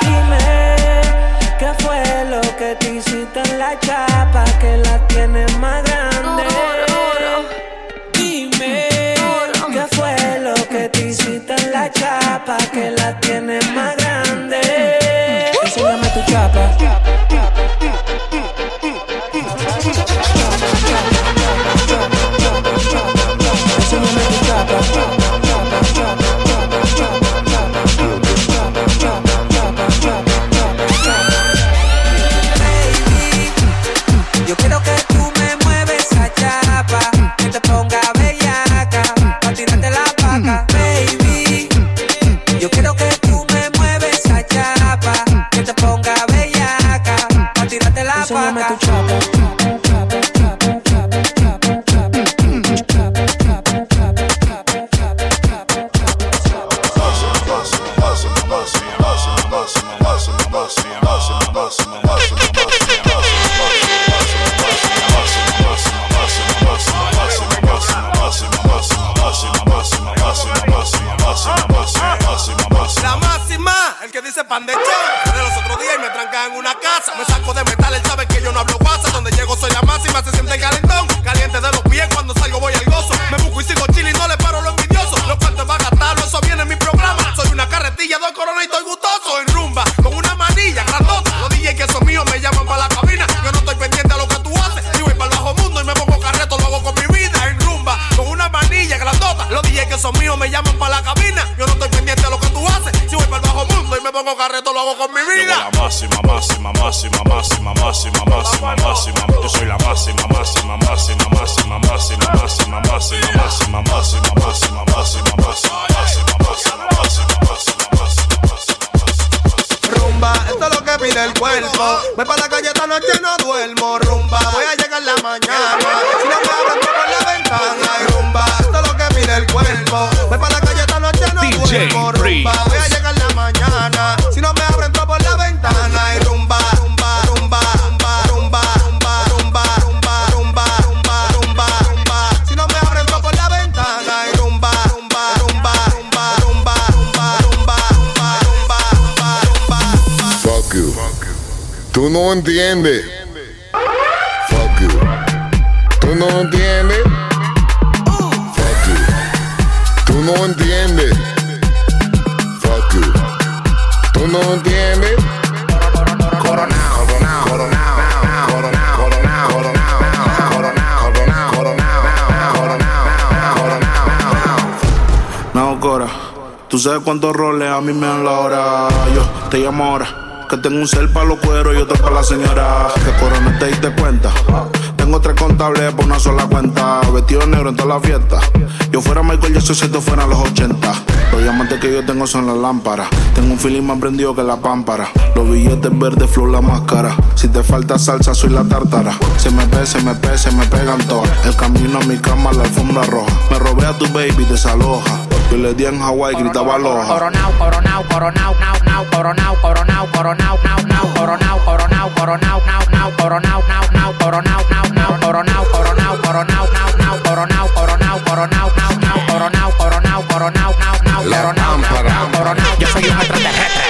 Dime qué fue lo que te hiciste en la chapa que la tienes más grande. Dime qué fue lo que te hiciste en la chapa que la enséñame tu con mi vida. la máxima, máxima, máxima, máxima, máxima, máxima, máxima. Yo soy la máxima, máxima, máxima, máxima, máxima, máxima, máxima, máxima, máxima, máxima, máxima, máxima, máxima, máxima, máxima, máxima, máxima. Rumba, esto es lo que pide el cuerpo. Voy para la calle esta noche no duermo. Rumba, voy a llegar la mañana. Si no me por la ventana. Y rumba, esto es lo que pide el cuerpo. Voy para la calle esta noche no duermo. Rumba, voy a llegar No entiendes. Fuck you. Tú no entiendes. Fuck you. Tú no entiendes. Fuck you. Tú no entiendes. Coronao, coronao, coronao. Tú sabes cuántos roles a mí me dan la hora. Yo te llamo ahora que tengo un cel para los cueros y otro para la señora. Que Corona te diste cuenta. Tengo tres contables por una sola cuenta. Vestido negro en toda la fiesta. Yo fuera Michael Jackson si esto fuera los 80. Los diamantes que yo tengo son las lámparas. Tengo un feeling más prendido que la pámpara. Los billetes verdes, flow la máscara. Si te falta salsa, soy la tártara. Se me ve, se me pe, se me pegan todas. El camino a mi cama, la alfombra roja. Me robé a tu baby, desaloja. Yo le di en Hawái, gritaba aloha. Coronao, coronao, coronao, nao, nao, coronao, coronao, coronao, nao, nao, coronao, coronao, coronao, nao, nao, coronao, nao, nao, coronao, nao, nao, coronao, coronao, coronao, nao, nao, coronao, coronao, coronao, nao, nao, coronao, coronao, coronao, nao, nao, coronao, nao, pámpara. nao, coronao. Yo soy un extraterrestre,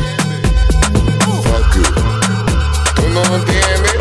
Entiendes.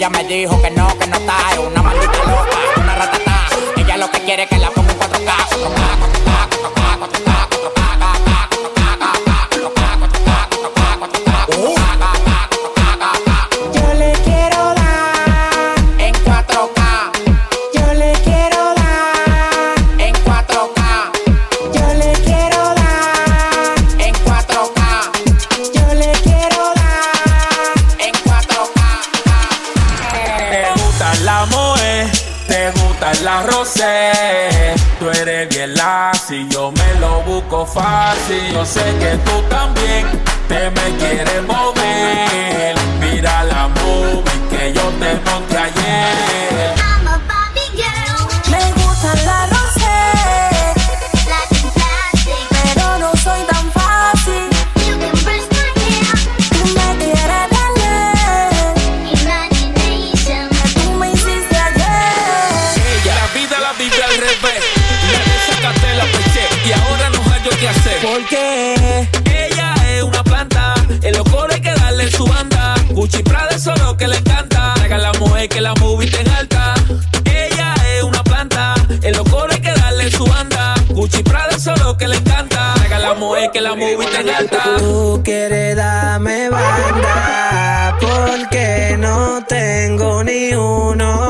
Ella me dijo que no, que no está, es una maldita loca, una ratata. Ella lo que quiere es que la fácil. Yo sé que tú también. Porque ella es una planta, el loco hay que darle su banda. Gucci Prada, eso lo que le encanta. Traga la mujer que la movie en alta. Ella es una planta, el loco hay que darle su banda. Gucci Prada, eso lo que le encanta. Traga la mujer que la movie en alta. Tú quieres darme banda, porque no tengo ni uno.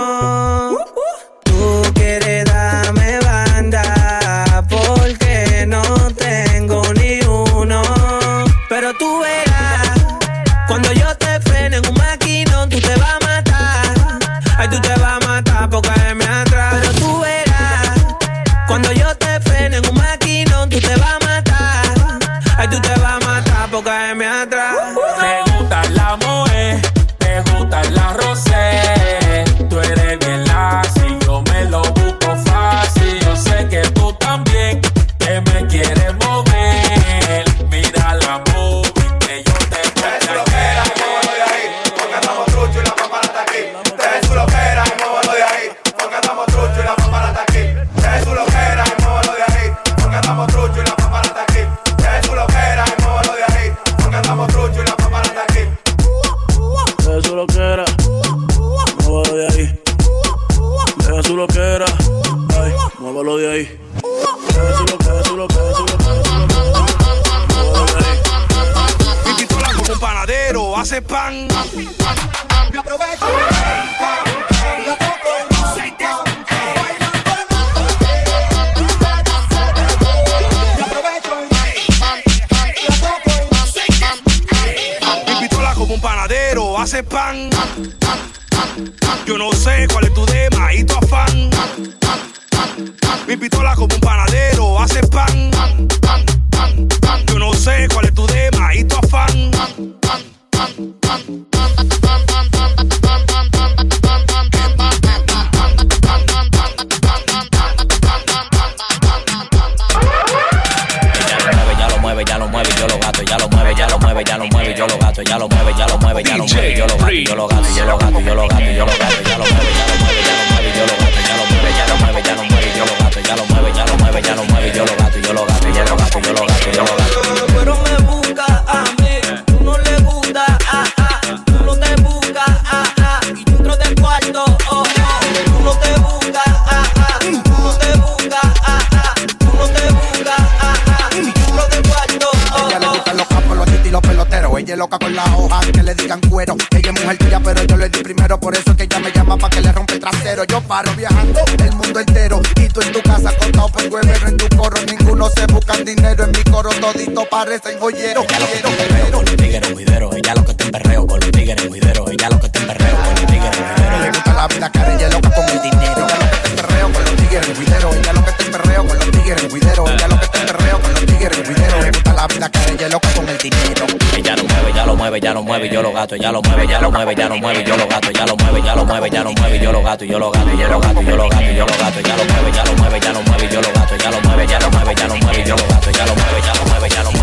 Cuando yo hace pan. Yo no sé cuál es tu dema y tu afán. Mi pistola como un panadero hace pan. Yo no sé cuál es bióloga yo paro viajando el mundo entero. Y tú en tu casa contado por huevero en tu coro. Ninguno se busca dinero en mi coro, todito parecen joyeros. ya lo mueve, yo lo gato, ya lo mueve, ya lo mueve, ya lo mueve, yo lo gato, ya lo mueve, ya lo mueve, ya lo mueve, yo lo gato, yo lo gato, yo lo gato, yo lo gato, yo lo gato, ya lo mueve, ya lo mueve, ya lo mueve, yo lo gato, ya lo mueve, ya lo mueve, ya lo mueve, yo lo gato, ya lo mueve, ya lo mueve, ya lo mueve.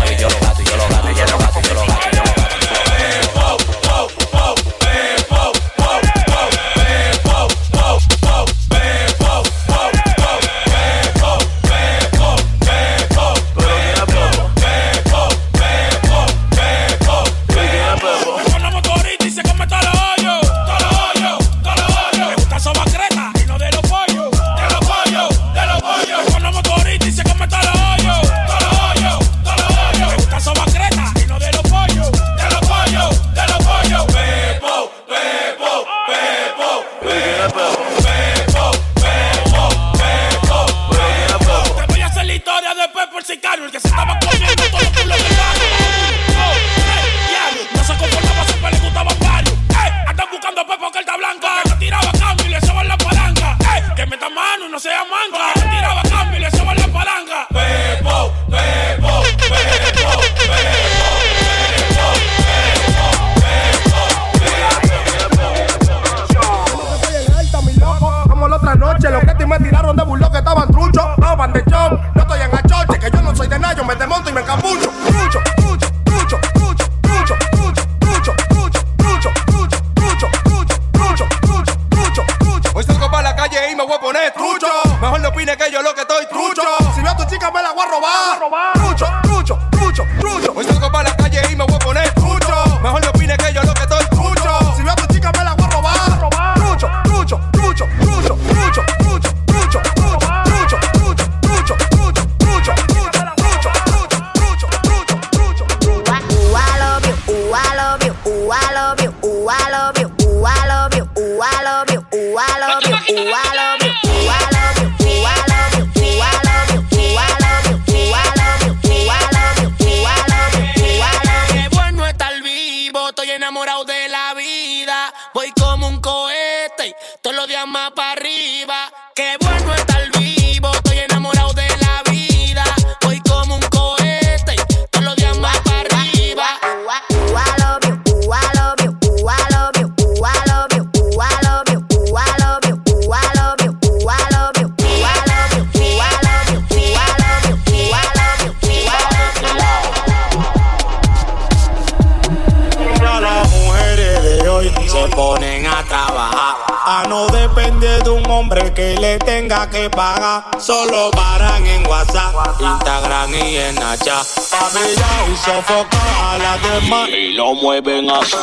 ni en allá. Pa' y sofoca a las demás. Y lo mueven así.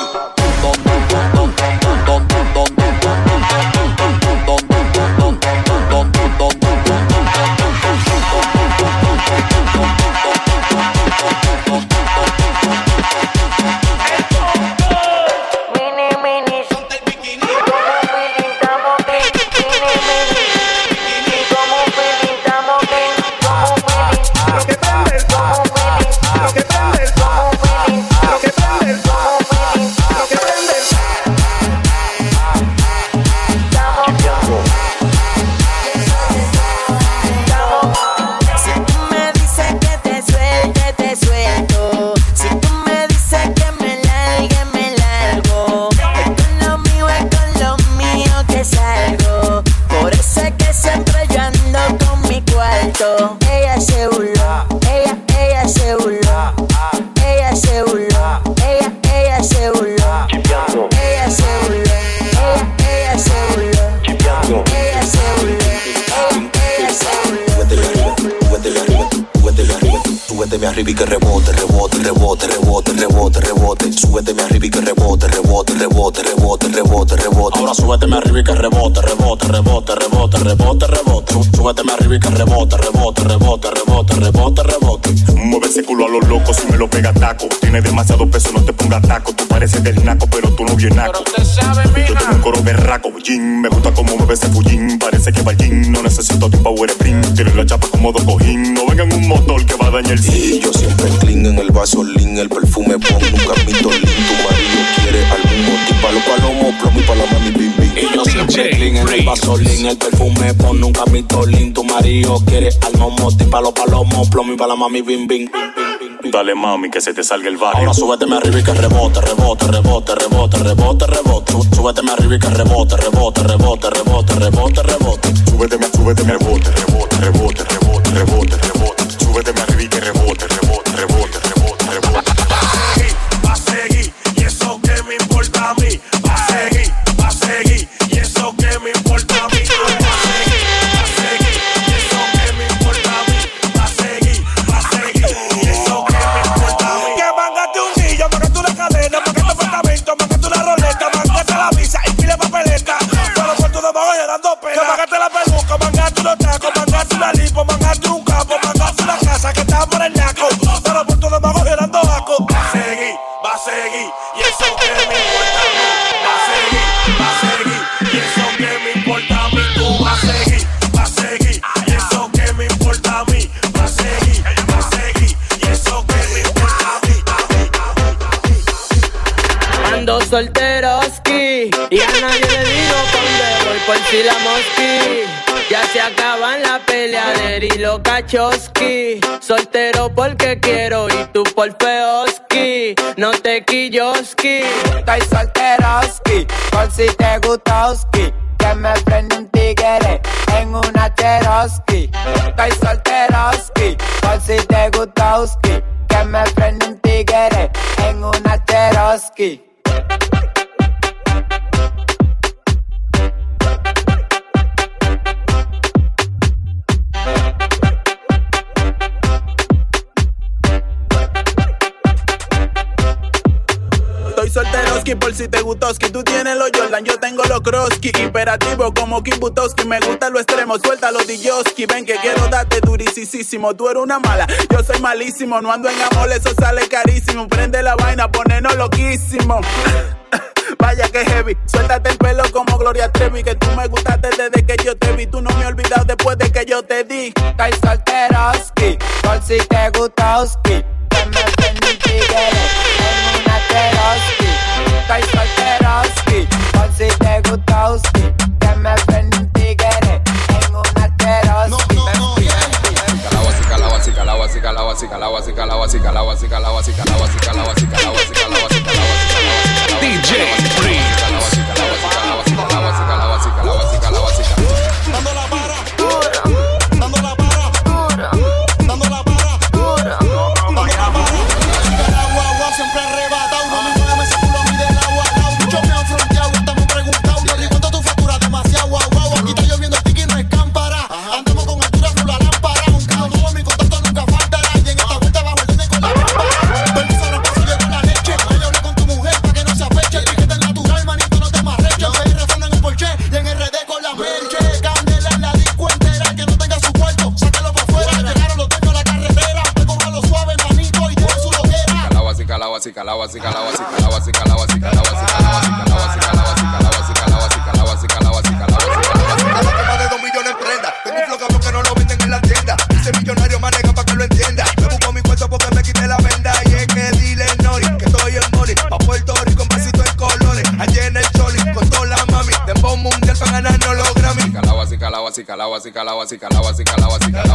súbete me arriba y que rebote, rebote, rebote, rebote, rebote, rebote. Súbete me arriba y que rebote, rebote, rebote, rebote, rebote, rebote. Mueve ese culo a los locos si me lo pega taco. Tiene demasiado peso, no te pongas taco. Tú pareces del naco, pero tú no vienes naco. Yo tengo un coro berraco, Jim. Me gusta cómo mueve ese fullín. Parece que va. No necesito tu power sprint. Tiene la chapa como dos cojín. No vengan un motor que va a dañar el Y yo siempre clean en el vaso lean. El perfume pon, nunca mi Tu marido quiere al Pa' los palomos, plomo y pa' la mami bim bim. Y yo siempre clean en el vasolín, el perfume pon nunca mitolín. Tu marido quiere algo motín pa' los palomos, plomo y pa' la mami bim bim. Dale mami que se te salga el barrio. Ahora súbete me arriba y que rebote, rebote, rebote, rebote, rebote, rebote. Súbete me arriba y que rebote, rebote, rebote, rebote, rebote, rebote. Súbete me, súbete me rebote, rebote, rebote, rebote, rebote, rebote. Súbete me arriba y que rebote, rebote, rebote, rebote. sácate la y los. Soltero porque quiero y tú por feoski. No te quilloski. Estoy solteroski, por si te gustoski. Que me prende un tigre en una Cherokee. Estoy solteroski, por si te gustoski. Que me prende un tigre en una Cherokee. solteroski por si te gustoski. Tú tienes los Jordan, yo tengo los Kroski. Imperativo como Kim Butowski. Me gusta lo extremo, suelta los Dijoski. Ven que quiero darte durisísimo. Tú eres una mala, yo soy malísimo. No ando en amor, eso sale carísimo. Prende la vaina, ponenos loquísimo. Vaya que heavy, suéltate el pelo como Gloria Trevi. Que tú me gustaste desde que yo te vi. Tú no me he olvidado después de que yo te di. Estoy solteroski, por si te gustoski. Que me prendí calao, así calao, así calao, así calao, así calao, así calao. calao, así calao, así calao, así calao, así calao, así calao, así así